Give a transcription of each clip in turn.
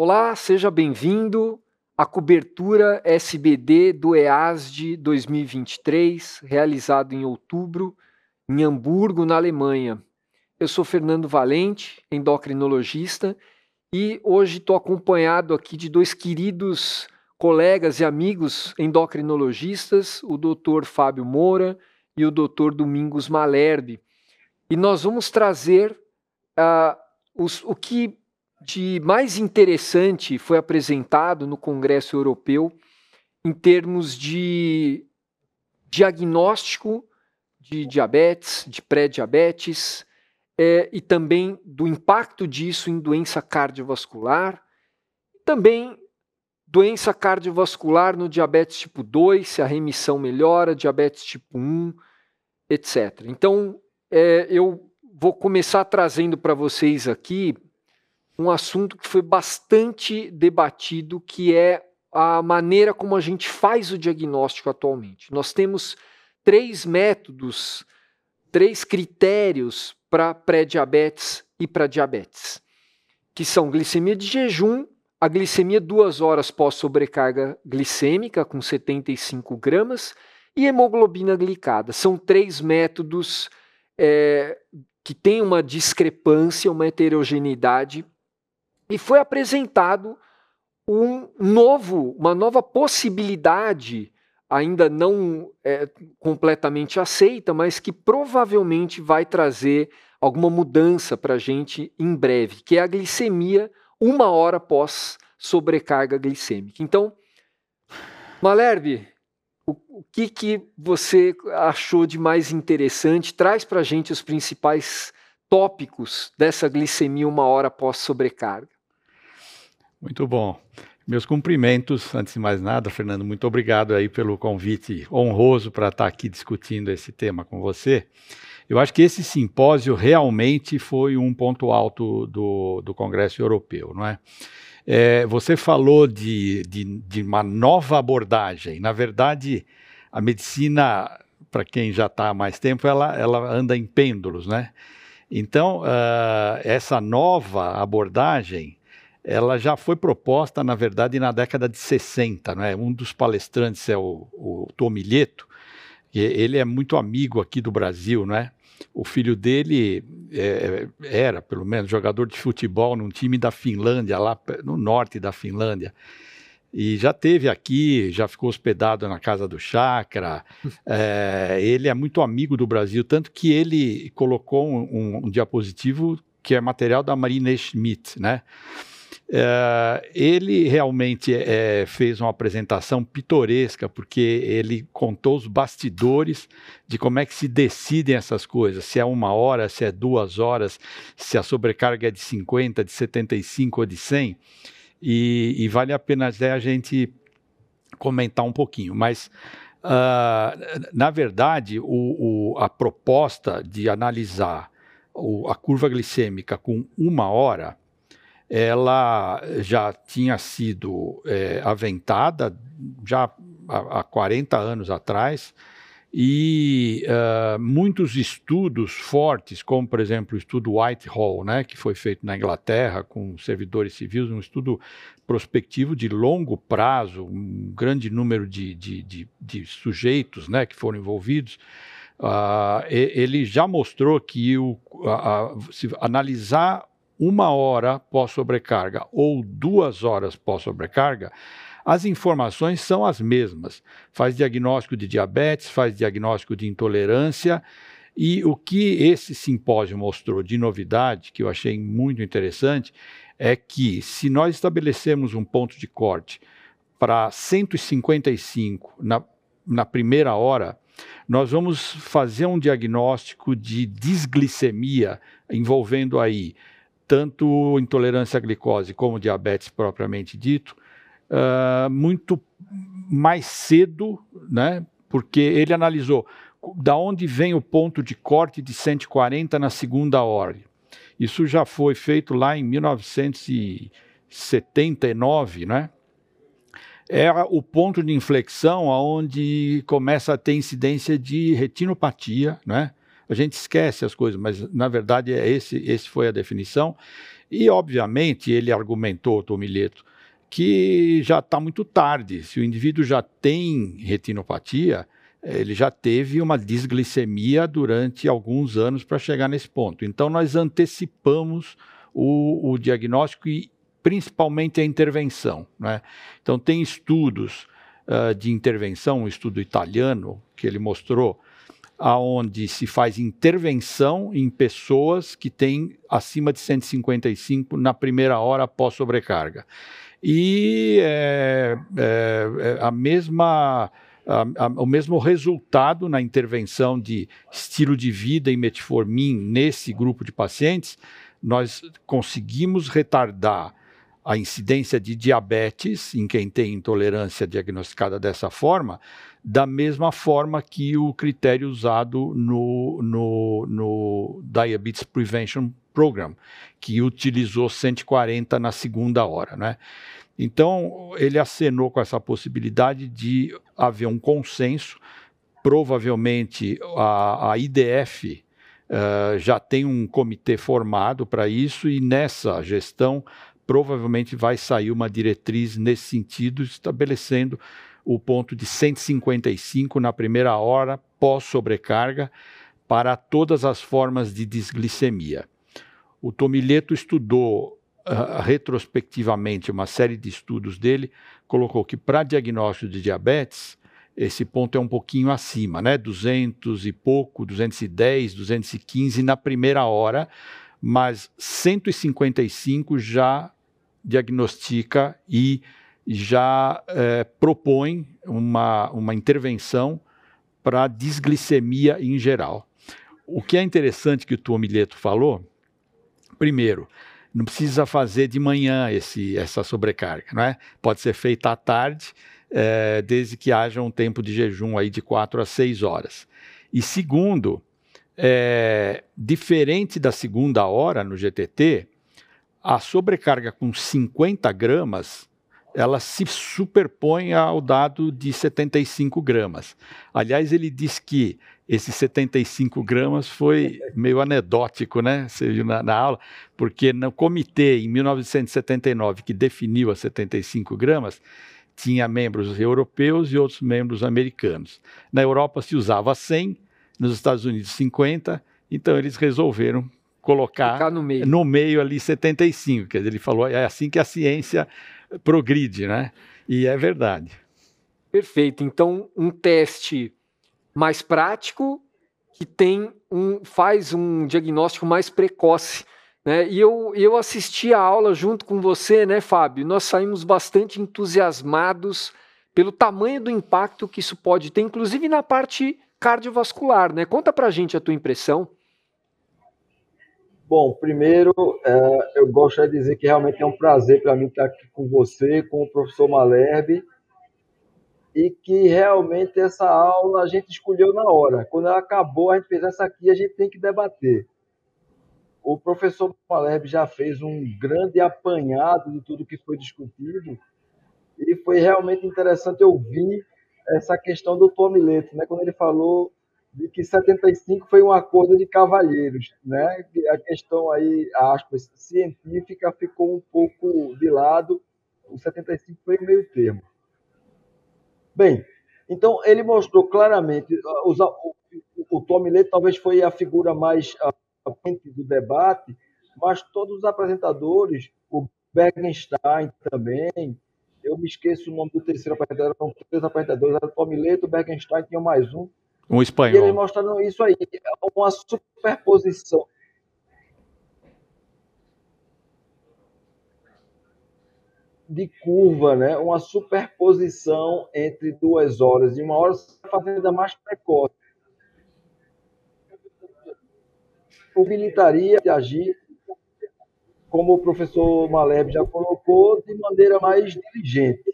Olá, seja bem-vindo à cobertura SBD do EASD 2023, realizado em outubro em Hamburgo, na Alemanha. Eu sou Fernando Valente, endocrinologista, e hoje estou acompanhado aqui de dois queridos colegas e amigos endocrinologistas, o Dr. Fábio Moura e o Dr. Domingos Malherbe. E nós vamos trazer uh, os, o que de mais interessante foi apresentado no Congresso Europeu em termos de diagnóstico de diabetes, de pré-diabetes, é, e também do impacto disso em doença cardiovascular, também doença cardiovascular no diabetes tipo 2, se a remissão melhora, diabetes tipo 1, etc. Então, é, eu vou começar trazendo para vocês aqui um assunto que foi bastante debatido, que é a maneira como a gente faz o diagnóstico atualmente. Nós temos três métodos, três critérios para pré-diabetes e para diabetes, que são glicemia de jejum, a glicemia duas horas pós-sobrecarga glicêmica, com 75 gramas, e hemoglobina glicada. São três métodos é, que têm uma discrepância, uma heterogeneidade e foi apresentado um novo, uma nova possibilidade, ainda não é, completamente aceita, mas que provavelmente vai trazer alguma mudança para a gente em breve, que é a glicemia uma hora após sobrecarga glicêmica. Então, Malherbe, o, o que, que você achou de mais interessante? Traz para a gente os principais tópicos dessa glicemia uma hora após sobrecarga. Muito bom. Meus cumprimentos, antes de mais nada, Fernando, muito obrigado aí pelo convite honroso para estar aqui discutindo esse tema com você. Eu acho que esse simpósio realmente foi um ponto alto do, do Congresso Europeu, não é? é você falou de, de, de uma nova abordagem. Na verdade, a medicina, para quem já está há mais tempo, ela, ela anda em pêndulos, né? Então, uh, essa nova abordagem ela já foi proposta, na verdade, na década de 60. Né? Um dos palestrantes é o, o Tomilheto, ele é muito amigo aqui do Brasil, né? O filho dele é, era, pelo menos, jogador de futebol num time da Finlândia, lá no norte da Finlândia. E já teve aqui, já ficou hospedado na casa do Chakra. É, ele é muito amigo do Brasil, tanto que ele colocou um, um, um diapositivo que é material da Marina Schmidt, né? É, ele realmente é, fez uma apresentação pitoresca, porque ele contou os bastidores de como é que se decidem essas coisas, se é uma hora, se é duas horas, se a sobrecarga é de 50, de 75 ou de 100, e, e vale a pena a gente comentar um pouquinho, mas uh, na verdade o, o, a proposta de analisar o, a curva glicêmica com uma hora ela já tinha sido é, aventada já há, há 40 anos atrás e uh, muitos estudos fortes, como por exemplo o estudo Whitehall, né, que foi feito na Inglaterra com servidores civis, um estudo prospectivo de longo prazo, um grande número de, de, de, de sujeitos né, que foram envolvidos, uh, ele já mostrou que o, se analisar uma hora pós-sobrecarga ou duas horas pós-sobrecarga, as informações são as mesmas. Faz diagnóstico de diabetes, faz diagnóstico de intolerância. E o que esse simpósio mostrou de novidade, que eu achei muito interessante, é que se nós estabelecemos um ponto de corte para 155 na, na primeira hora, nós vamos fazer um diagnóstico de disglicemia envolvendo aí tanto intolerância à glicose como diabetes propriamente dito, uh, muito mais cedo, né? Porque ele analisou da onde vem o ponto de corte de 140 na segunda ordem. Isso já foi feito lá em 1979, né? É o ponto de inflexão aonde começa a ter incidência de retinopatia, né? A gente esquece as coisas, mas na verdade é esse, esse foi a definição. E, obviamente, ele argumentou, Tomileto, que já está muito tarde. Se o indivíduo já tem retinopatia, ele já teve uma desglicemia durante alguns anos para chegar nesse ponto. Então, nós antecipamos o, o diagnóstico e principalmente a intervenção. Né? Então, tem estudos uh, de intervenção, um estudo italiano que ele mostrou, aonde se faz intervenção em pessoas que têm acima de 155 na primeira hora após sobrecarga. E é, é, é a mesma a, a, o mesmo resultado na intervenção de estilo de vida e metformin nesse grupo de pacientes, nós conseguimos retardar a incidência de diabetes em quem tem intolerância diagnosticada dessa forma, da mesma forma que o critério usado no, no, no Diabetes Prevention Program, que utilizou 140 na segunda hora. Né? Então, ele acenou com essa possibilidade de haver um consenso. Provavelmente a, a IDF uh, eh, já tem um comitê formado para isso, e nessa gestão provavelmente vai sair uma diretriz nesse sentido, estabelecendo o ponto de 155 na primeira hora pós-sobrecarga para todas as formas de desglicemia. O Tomileto estudou uh, retrospectivamente uma série de estudos dele, colocou que para diagnóstico de diabetes, esse ponto é um pouquinho acima, né? 200 e pouco, 210, 215 na primeira hora, mas 155 já diagnostica e já é, propõe uma, uma intervenção para desglicemia em geral. O que é interessante que o Tuomileto falou, primeiro, não precisa fazer de manhã esse, essa sobrecarga, não é? Pode ser feita à tarde, é, desde que haja um tempo de jejum aí de 4 a 6 horas. E segundo, é, diferente da segunda hora no GTT, a sobrecarga com 50 gramas ela se superpõe ao dado de 75 gramas. Aliás, ele diz que esses 75 gramas foi meio anedótico, né? Viu na, na, aula, porque no comitê, em 1979, que definiu as 75 gramas, tinha membros europeus e outros membros americanos. Na Europa se usava 100, nos Estados Unidos 50, então eles resolveram colocar no meio. no meio ali 75. Quer dizer, ele falou, é assim que a ciência progride, né? E é verdade. Perfeito. Então, um teste mais prático que tem um faz um diagnóstico mais precoce. Né? E eu, eu assisti a aula junto com você, né, Fábio? Nós saímos bastante entusiasmados pelo tamanho do impacto que isso pode ter, inclusive na parte cardiovascular. Né? Conta pra gente a tua impressão. Bom, primeiro, é, eu gostaria de dizer que realmente é um prazer para mim estar aqui com você, com o professor Malherbe, e que realmente essa aula a gente escolheu na hora. Quando ela acabou, a gente fez essa aqui, a gente tem que debater. O professor Malherbe já fez um grande apanhado de tudo que foi discutido, e foi realmente interessante ouvir essa questão do Tomileto, né? quando ele falou de que 75 foi um acordo de cavalheiros, né? A questão aí, aspas, científica ficou um pouco de lado, o 75 foi meio termo. Bem, então ele mostrou claramente, uh, o, o, o Tom talvez foi a figura mais frente do debate, mas todos os apresentadores, o Bergenstein também, eu me esqueço o nome do terceiro apresentador, eram três apresentadores, era o Tom o Bergenstein tinha mais um, um espanhol. E eles mostraram isso aí, uma superposição. de curva, né? uma superposição entre duas horas, e uma hora fazendo ainda mais precoce. Possibilitaria de agir, como o professor Maleb já colocou, de maneira mais diligente.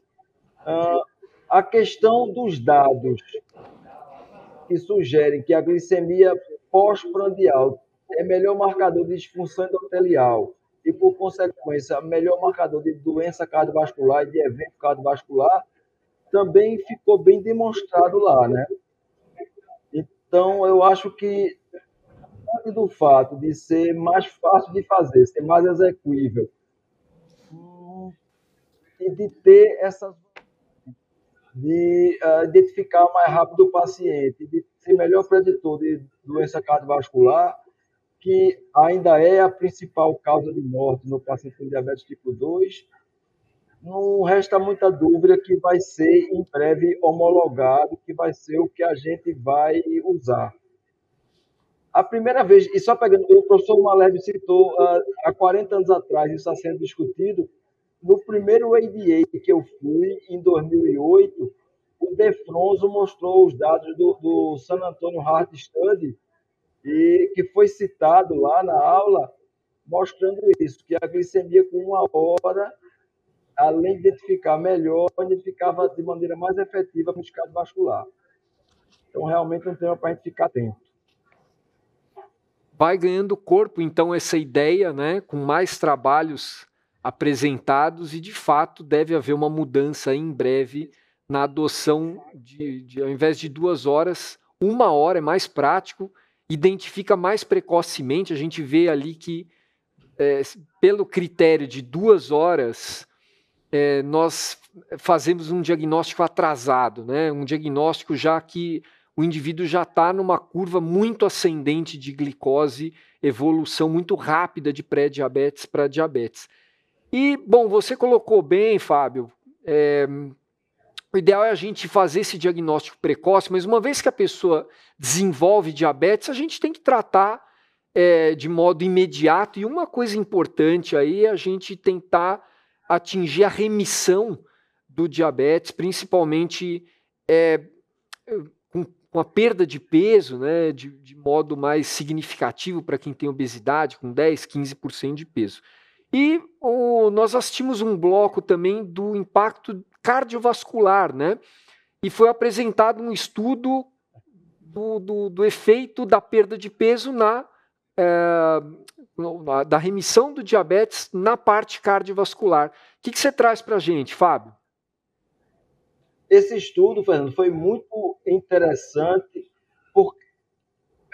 Uh, a questão dos dados que sugerem que a glicemia pós-prandial é melhor marcador de disfunção endotelial e, por consequência, melhor marcador de doença cardiovascular e de evento cardiovascular, também ficou bem demonstrado lá, né? Então, eu acho que do fato de ser mais fácil de fazer, ser mais execuível, e de ter essas de uh, identificar mais rápido o paciente, de ser melhor preditor de doença cardiovascular, que ainda é a principal causa de morte no paciente com diabetes tipo 2, não resta muita dúvida que vai ser em breve homologado, que vai ser o que a gente vai usar. A primeira vez, e só pegando, o professor Maleb citou uh, há 40 anos atrás, isso está sendo discutido, no primeiro ADA que eu fui, em 2008, o Defronso mostrou os dados do, do San Antonio Heart Study, e que foi citado lá na aula, mostrando isso, que a glicemia com uma hora, além de identificar melhor, identificava de maneira mais efetiva o indicado vascular. Então, realmente, é um tema para a gente ficar atento vai ganhando corpo, então, essa ideia, né, com mais trabalhos apresentados e de fato deve haver uma mudança em breve na adoção de, de, ao invés de duas horas, uma hora é mais prático, identifica mais precocemente. A gente vê ali que, é, pelo critério de duas horas, é, nós fazemos um diagnóstico atrasado, né? um diagnóstico já que o indivíduo já está numa curva muito ascendente de glicose, evolução muito rápida de pré-diabetes para diabetes. E, bom, você colocou bem, Fábio, é, o ideal é a gente fazer esse diagnóstico precoce, mas uma vez que a pessoa desenvolve diabetes, a gente tem que tratar é, de modo imediato. E uma coisa importante aí é a gente tentar atingir a remissão do diabetes, principalmente é, com, com, a perda de peso, né, de, de modo mais significativo para quem tem obesidade, com 10, 15% de peso. E o, nós assistimos um bloco também do impacto cardiovascular, né? E foi apresentado um estudo do, do, do efeito da perda de peso na, é, da remissão do diabetes na parte cardiovascular. O que, que você traz para a gente, Fábio? Esse estudo, Fernando, foi muito interessante porque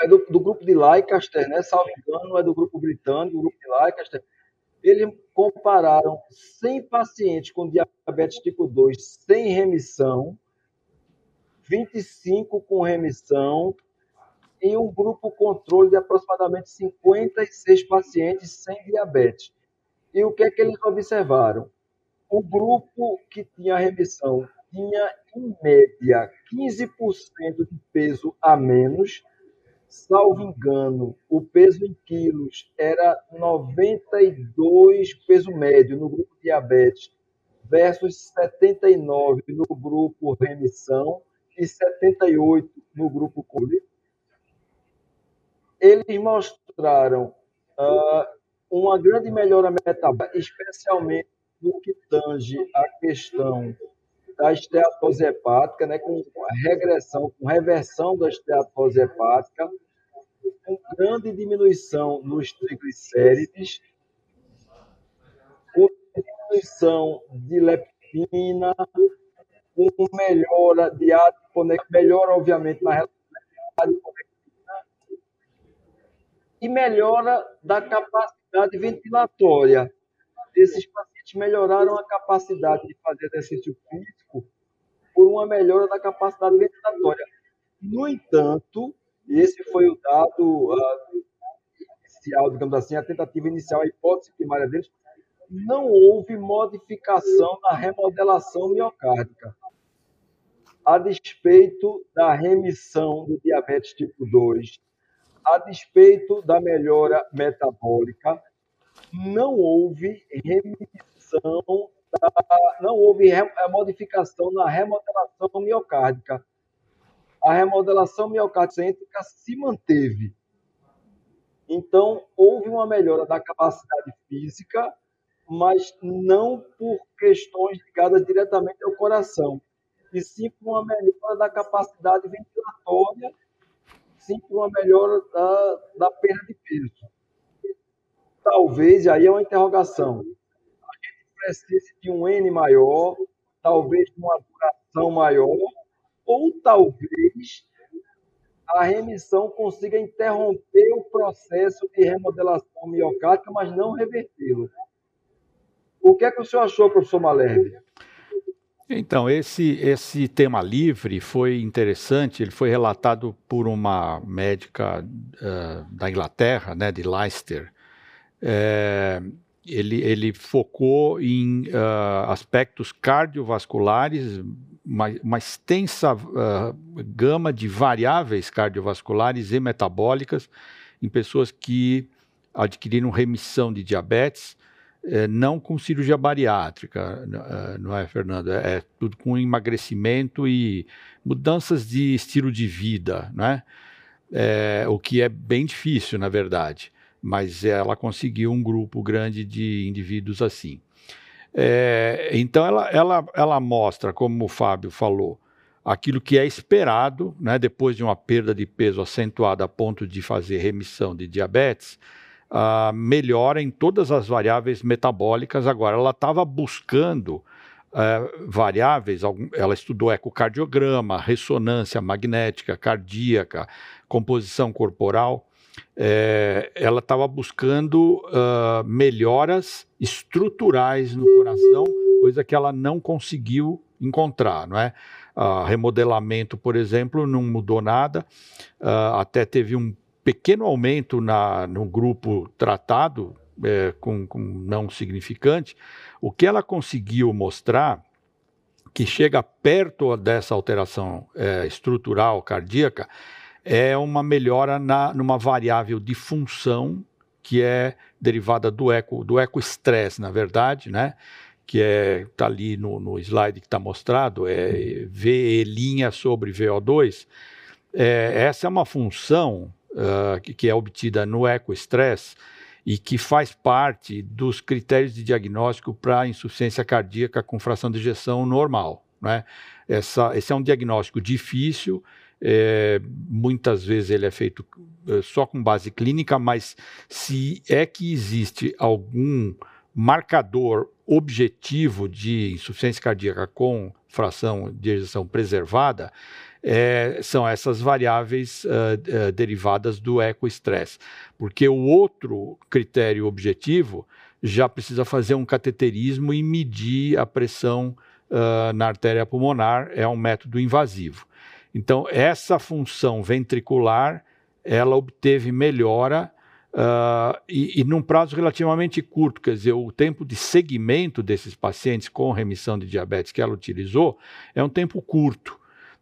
é do, do grupo de Leicester, né? Salvo engano, é do grupo britânico, do grupo de Leicester eles compararam 100 pacientes com diabetes tipo 2 sem remissão, 25 com remissão e um grupo controle de aproximadamente 56 pacientes sem diabetes. E o que é que eles observaram? O grupo que tinha remissão tinha, em média, 15% de peso a menos salvo engano, o peso em quilos era 92 peso médio no grupo diabetes versus 79 no grupo remissão e 78 no grupo coli. Eles mostraram uh, uma grande melhora metabólica, especialmente no que tange a questão da esteatose hepática, né, com regressão, com reversão da esteatose hepática, com grande diminuição nos triglicérides, com diminuição de leptina, com melhora de adiponectina, melhora, obviamente, na relação e melhora da capacidade ventilatória. Esses pacientes melhoraram a capacidade de fazer exercício físico por uma melhora da capacidade ventilatória. No entanto, esse foi o dado uh, inicial, digamos assim, a tentativa inicial, a hipótese primária deles, não houve modificação na remodelação miocárdica. A despeito da remissão do diabetes tipo 2, a despeito da melhora metabólica, não houve remissão, da, não houve modificação na remodelação miocárdica a remodelação miocardicêntrica se manteve. Então, houve uma melhora da capacidade física, mas não por questões ligadas diretamente ao coração, e sim por uma melhora da capacidade ventilatória, sim por uma melhora da, da perda de peso. Talvez, aí é uma interrogação, precise de um N maior, talvez de uma duração maior, ou talvez a remissão consiga interromper o processo de remodelação miocárdica, mas não revertê-lo. O que é que o senhor achou, professor Malherbe? Então, esse, esse tema livre foi interessante, ele foi relatado por uma médica uh, da Inglaterra, né, de Leicester. É, ele, ele focou em uh, aspectos cardiovasculares, uma, uma extensa uh, gama de variáveis cardiovasculares e metabólicas em pessoas que adquiriram remissão de diabetes é, não com cirurgia bariátrica, é, não é, Fernando? É, é, tudo com emagrecimento e mudanças de estilo de vida, né? É, o que é bem difícil, na verdade, mas ela conseguiu um grupo grande de indivíduos assim. É, então, ela, ela, ela mostra, como o Fábio falou, aquilo que é esperado, né, depois de uma perda de peso acentuada a ponto de fazer remissão de diabetes, uh, melhora em todas as variáveis metabólicas. Agora, ela estava buscando uh, variáveis, ela estudou ecocardiograma, ressonância magnética, cardíaca, composição corporal. É, ela estava buscando uh, melhoras estruturais no coração, coisa que ela não conseguiu encontrar, não é? Uh, remodelamento, por exemplo, não mudou nada, uh, até teve um pequeno aumento na, no grupo tratado, é, com, com não significante, o que ela conseguiu mostrar que chega perto dessa alteração é, estrutural cardíaca é uma melhora na, numa variável de função que é derivada do eco do ecoestresse, na verdade, né? Que é tá ali no, no slide que está mostrado, é VE' sobre VO2. É, essa é uma função uh, que, que, é obtida no ecoestresse e que faz parte dos critérios de diagnóstico para insuficiência cardíaca com fração de ejeção normal. Né? Essa, esse é um diagnóstico difícil, é, muitas vezes ele é feito é, só com base clínica, mas se é que existe algum marcador objetivo de insuficiência cardíaca com fração de ejeção preservada, é, são essas variáveis uh, uh, derivadas do ecoestresse. Porque o outro critério objetivo já precisa fazer um cateterismo e medir a pressão uh, na artéria pulmonar, é um método invasivo. Então, essa função ventricular, ela obteve melhora Uh, e, e, num prazo relativamente curto, quer dizer, o tempo de segmento desses pacientes com remissão de diabetes que ela utilizou é um tempo curto.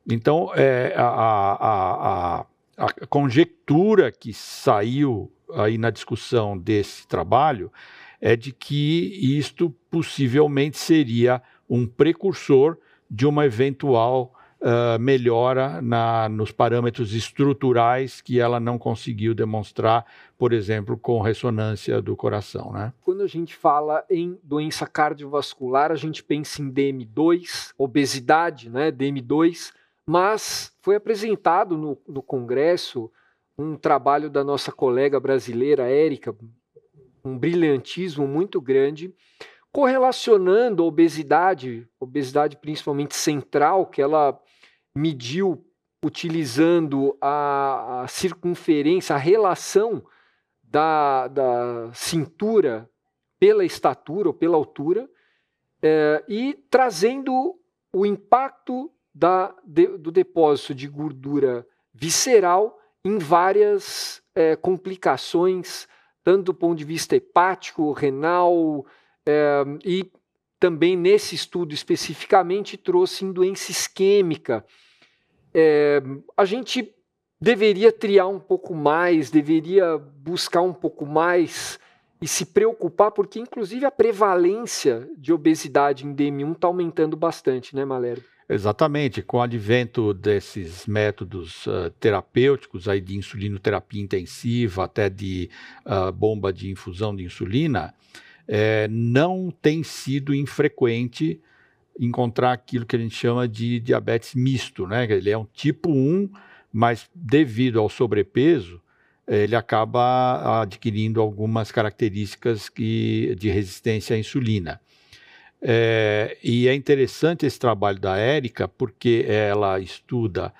Então, é, a, a, a, a conjectura que saiu aí na discussão desse trabalho é de que isto possivelmente seria um precursor de uma eventual uh, melhora na, nos parâmetros estruturais que ela não conseguiu demonstrar, por exemplo, com ressonância do coração. Né? Quando a gente fala em doença cardiovascular, a gente pensa em DM2, obesidade, né? DM2, mas foi apresentado no, no Congresso um trabalho da nossa colega brasileira, Érica, um brilhantismo muito grande, correlacionando a obesidade, obesidade principalmente central, que ela mediu utilizando a, a circunferência, a relação da, da, cintura pela estatura ou pela altura, é, e trazendo o impacto da, de, do depósito de gordura visceral em várias é, complicações, tanto do ponto de vista hepático, renal, é, e também nesse estudo especificamente trouxe em doença isquêmica. É, a gente deveria triar um pouco mais, deveria buscar um pouco mais e se preocupar, porque inclusive a prevalência de obesidade em DM1 está aumentando bastante, né, Malério? Exatamente, com o advento desses métodos uh, terapêuticos, aí de insulinoterapia intensiva, até de uh, bomba de infusão de insulina, é, não tem sido infrequente encontrar aquilo que a gente chama de diabetes misto, né? Ele é um tipo 1, mas devido ao sobrepeso, ele acaba adquirindo algumas características que, de resistência à insulina. É, e é interessante esse trabalho da Érica, porque ela estuda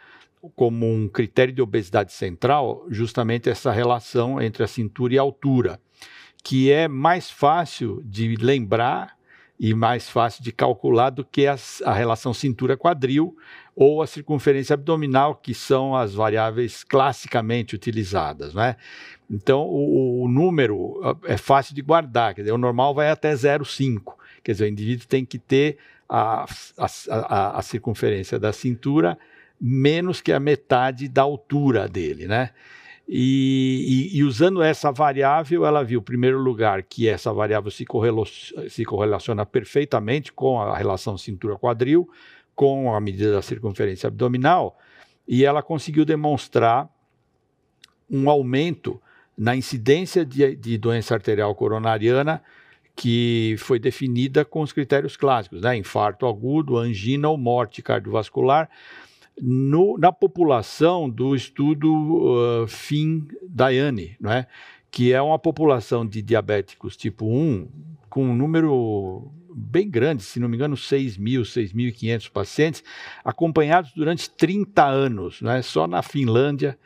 como um critério de obesidade central justamente essa relação entre a cintura e a altura, que é mais fácil de lembrar e mais fácil de calcular do que a, a relação cintura-quadril ou a circunferência abdominal, que são as variáveis classicamente utilizadas. Né? Então, o, o número é fácil de guardar, quer dizer, o normal vai até 0,5, quer dizer, o indivíduo tem que ter a, a, a, a circunferência da cintura menos que a metade da altura dele, né? E, e, e, usando essa variável, ela viu, em primeiro lugar, que essa variável se, correlaciona, se correlaciona perfeitamente com a relação cintura-quadril, com a medida da circunferência abdominal, e ela conseguiu demonstrar um aumento na incidência de, de doença arterial coronariana que foi definida com os critérios clássicos, né? infarto agudo, angina ou morte cardiovascular, no, na população do estudo uh, FIN-DIANE, é? que é uma população de diabéticos tipo 1, com um número bem grande, se não me engano, 6 mil, 6.500 pacientes, acompanhados durante 30 anos, é? só na Finlândia,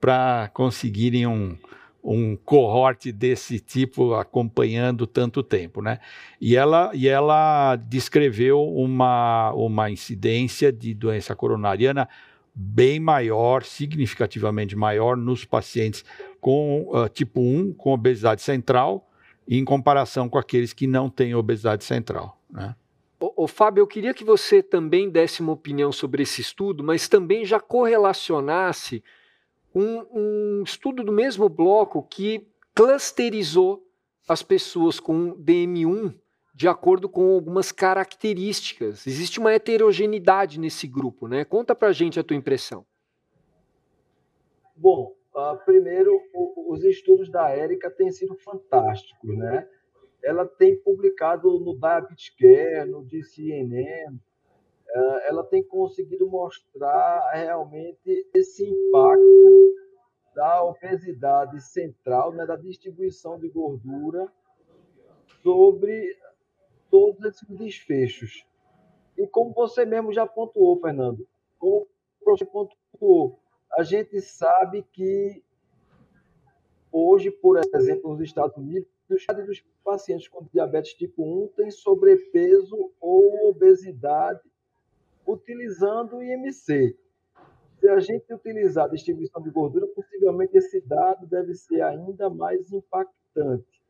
para conseguirem um, um cohorte desse tipo acompanhando tanto tempo, né? E ela, e ela descreveu uma, uma incidência de doença coronariana bem maior, significativamente maior nos pacientes com uh, tipo 1, com obesidade central, em comparação com aqueles que não têm obesidade central, né? Ô, Fábio, eu queria que você também desse uma opinião sobre esse estudo, mas também já correlacionasse um, um estudo do mesmo bloco que clusterizou as pessoas com DM1 de acordo com algumas características. Existe uma heterogeneidade nesse grupo, né? Conta pra gente a tua impressão. Bom, uh, primeiro, o, os estudos da Érica têm sido fantásticos, né? Ela tem publicado no Diabetes Care, no DCNN, ela tem conseguido mostrar realmente esse impacto da obesidade central, né, da distribuição de gordura sobre todos esses desfechos. E como você mesmo já pontuou, Fernando, como você pontuou, a gente sabe que hoje, por exemplo, nos Estados Unidos, dos pacientes com diabetes tipo 1 têm sobrepeso ou obesidade utilizando o IMC. Se a gente utilizar a distribuição de gordura, possivelmente esse dado deve ser ainda mais impactante.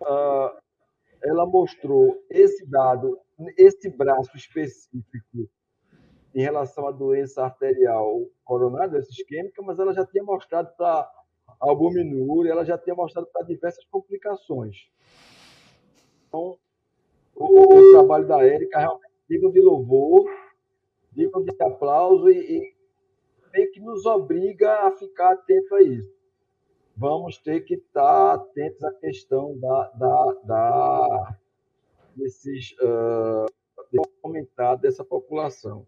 Uh, ela mostrou esse dado, esse braço específico em relação à doença arterial coronária, doença isquêmica, mas ela já tinha mostrado para albuminúria, ela já tinha mostrado para diversas complicações. Então, o, o trabalho da Érica realmente digno de louvor, digno de aplauso e, e meio que nos obriga a ficar atento a isso. Vamos ter que estar atentos à questão da, da, da desses uh, aumentar dessa população.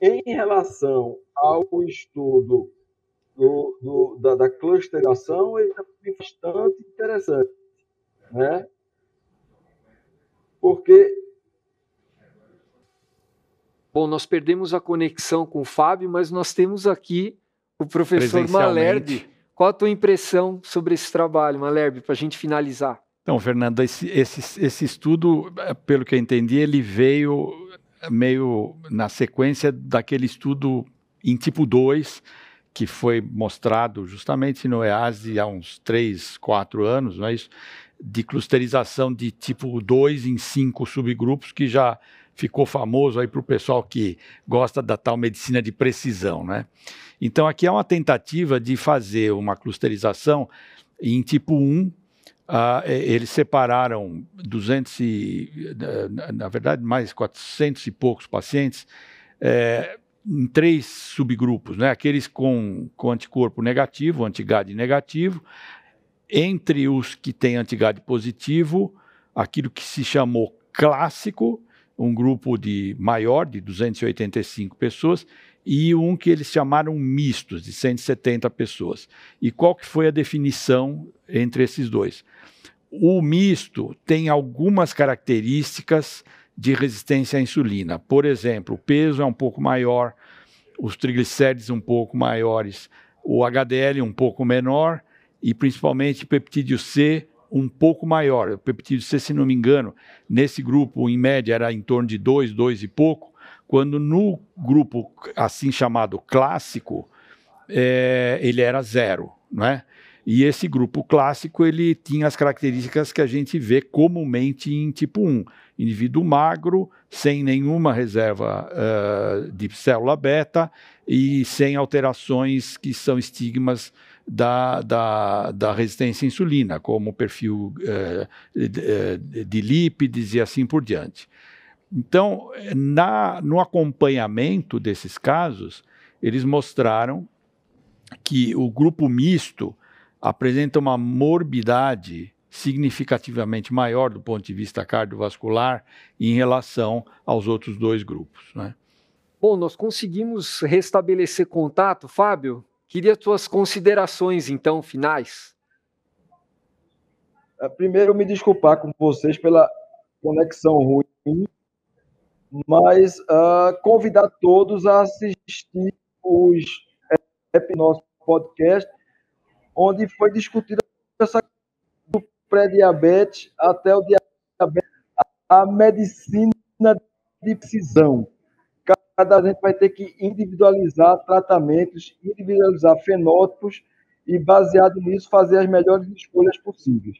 Em relação ao estudo do, do, da, da clusterização, ele é bastante interessante, né? Porque Bom, nós perdemos a conexão com o Fábio, mas nós temos aqui o professor Malerbe. Qual a tua impressão sobre esse trabalho, Malerbe, para a gente finalizar? Então, Fernando, esse, esse, esse estudo, eh, pelo que eu entendi, ele veio meio na sequência daquele estudo em tipo 2, que foi mostrado justamente no EASI há uns 3, 4 anos, não é isso? De clusterização de tipo 2 em cinco subgrupos, que já ficou famoso aí para o pessoal que gosta da tal medicina de precisão, né? Então aqui é uma tentativa de fazer uma clusterização em tipo 1, Uh, eles separaram 200 e, na verdade, mais 400 e poucos pacientes é, em três subgrupos, né? Aqueles com, com anticorpo negativo, antigade negativo, entre os que têm antigade positivo, aquilo que se chamou clássico, um grupo de maior, de 285 pessoas, e um que eles chamaram mistos, de 170 pessoas. E qual que foi a definição entre esses dois? O misto tem algumas características de resistência à insulina. Por exemplo, o peso é um pouco maior, os triglicérides um pouco maiores, o HDL um pouco menor e principalmente peptídeo C um pouco maior. O peptídeo C, se não me engano, nesse grupo, em média, era em torno de 2, 2 e pouco, quando no grupo assim chamado clássico, é, ele era zero, não é? E esse grupo clássico, ele tinha as características que a gente vê comumente em tipo 1. Indivíduo magro, sem nenhuma reserva uh, de célula beta e sem alterações que são estigmas da, da, da resistência à insulina, como perfil uh, de, de lípides e assim por diante. Então, na, no acompanhamento desses casos, eles mostraram que o grupo misto apresenta uma morbidade significativamente maior do ponto de vista cardiovascular em relação aos outros dois grupos. Né? Bom, nós conseguimos restabelecer contato, Fábio. Queria suas considerações, então, finais. É, primeiro, me desculpar com vocês pela conexão ruim, mas uh, convidar todos a assistir os nosso podcast onde foi discutida essa do pré-diabetes até o diabetes, a medicina de precisão. Cada gente vai ter que individualizar tratamentos, individualizar fenótipos e, baseado nisso, fazer as melhores escolhas possíveis.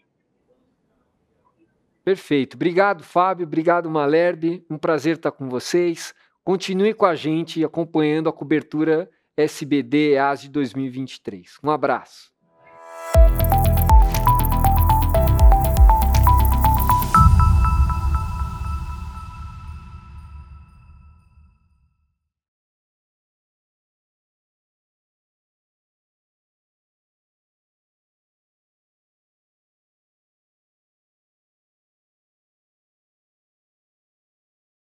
Perfeito. Obrigado, Fábio. Obrigado, Malherbe. Um prazer estar com vocês. Continue com a gente acompanhando a cobertura SBD EAS de 2023. Um abraço.